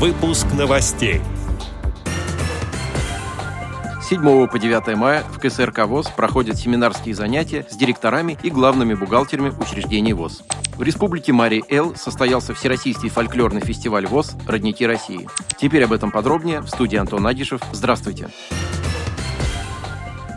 Выпуск новостей. С 7 по 9 мая в КСРК ВОЗ проходят семинарские занятия с директорами и главными бухгалтерами учреждений ВОЗ. В Республике Марий-Эл состоялся Всероссийский фольклорный фестиваль ВОЗ «Родники России». Теперь об этом подробнее в студии Антон Агишев. Здравствуйте.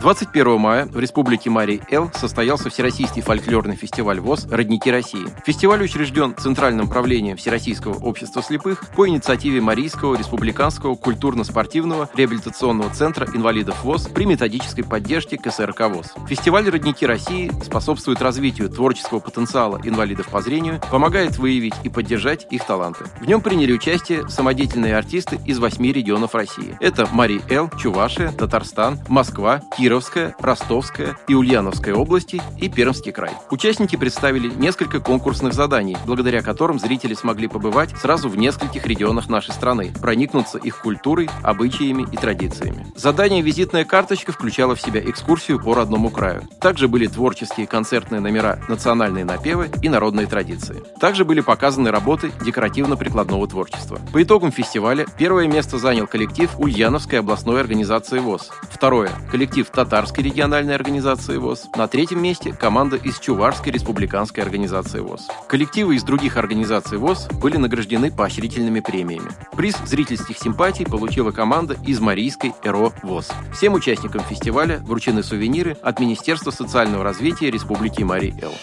21 мая в Республике Марий-Эл состоялся Всероссийский фольклорный фестиваль ВОЗ «Родники России». Фестиваль учрежден Центральным правлением Всероссийского общества слепых по инициативе Марийского республиканского культурно-спортивного реабилитационного центра инвалидов ВОЗ при методической поддержке КСРК ВОЗ. Фестиваль «Родники России» способствует развитию творческого потенциала инвалидов по зрению, помогает выявить и поддержать их таланты. В нем приняли участие самодеятельные артисты из восьми регионов России. Это Марий-Эл, Чувашия, Татарстан, Москва, Киров, Кировская, Ростовская и Ульяновская области и Пермский край. Участники представили несколько конкурсных заданий, благодаря которым зрители смогли побывать сразу в нескольких регионах нашей страны, проникнуться их культурой, обычаями и традициями. Задание «Визитная карточка» включало в себя экскурсию по родному краю. Также были творческие концертные номера, национальные напевы и народные традиции. Также были показаны работы декоративно-прикладного творчества. По итогам фестиваля первое место занял коллектив Ульяновской областной организации ВОЗ. Второе – коллектив Татарской региональной организации ВОЗ. На третьем месте команда из Чувашской республиканской организации ВОЗ. Коллективы из других организаций ВОЗ были награждены поощрительными премиями. Приз зрительских симпатий получила команда из Марийской ЭРО ВОЗ. Всем участникам фестиваля вручены сувениры от Министерства социального развития Республики Марий-Эл.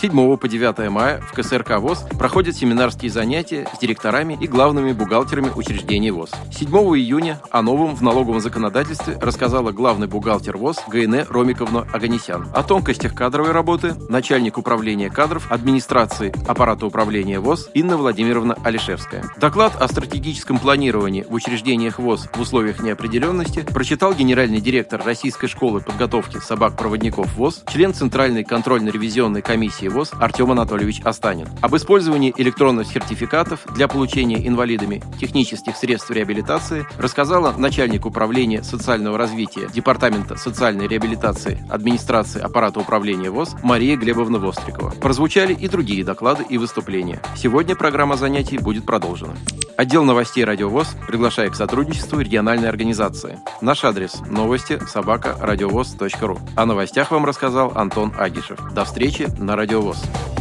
7 по 9 мая в КСРК ВОЗ проходят семинарские занятия с директорами и главными бухгалтерами учреждений ВОЗ. 7 июня о новом в налоговом законодательстве рассказала главный бухгалтер ВОЗ ГН Ромиковна Аганесян. О тонкостях кадровой работы начальник управления кадров администрации аппарата управления ВОЗ Инна Владимировна Алишевская. Доклад о стратегическом планировании в учреждениях ВОЗ в условиях неопределенности прочитал генеральный директор Российской школы подготовки собак-проводников ВОЗ, член Центральной контрольно-ревизионной комиссии комиссии ВОЗ Артем Анатольевич Останин. Об использовании электронных сертификатов для получения инвалидами технических средств реабилитации рассказала начальник управления социального развития Департамента социальной реабилитации администрации аппарата управления ВОЗ Мария Глебовна Вострикова. Прозвучали и другие доклады и выступления. Сегодня программа занятий будет продолжена. Отдел новостей «Радио ВОЗ» приглашает к сотрудничеству региональной организации. Наш адрес – новости собака радиовоз.ру. О новостях вам рассказал Антон Агишев. До встречи на «Радио ВОЗ».